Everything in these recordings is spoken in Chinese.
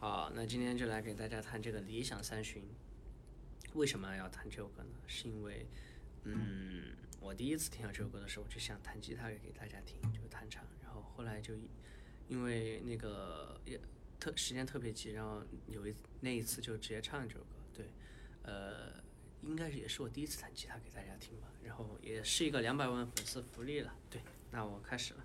好，那今天就来给大家弹这个《理想三旬》。为什么要弹这首歌呢？是因为，嗯，我第一次听到这首歌的时候，我就想弹吉他给大家听，就弹唱。然后后来就因为那个也特时间特别急，然后有一那一次就直接唱这首歌。对，呃，应该也是我第一次弹吉他给大家听吧。然后也是一个两百万粉丝福利了。对，那我开始了。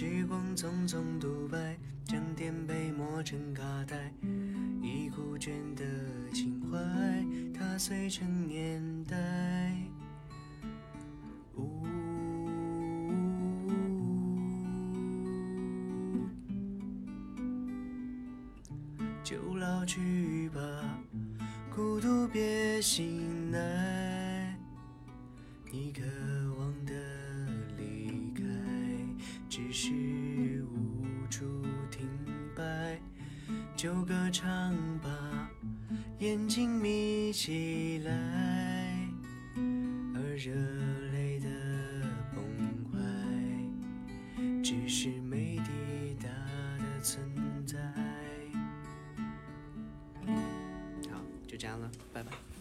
时光匆匆独白，将颠沛磨成卡带，已枯卷的情怀，踏碎成年代。呜，就老去吧，孤独别醒来，你渴望的，只是无处停摆就歌唱吧眼睛眯起来而热泪的崩坏只是没抵达的存在。好就这样了拜拜。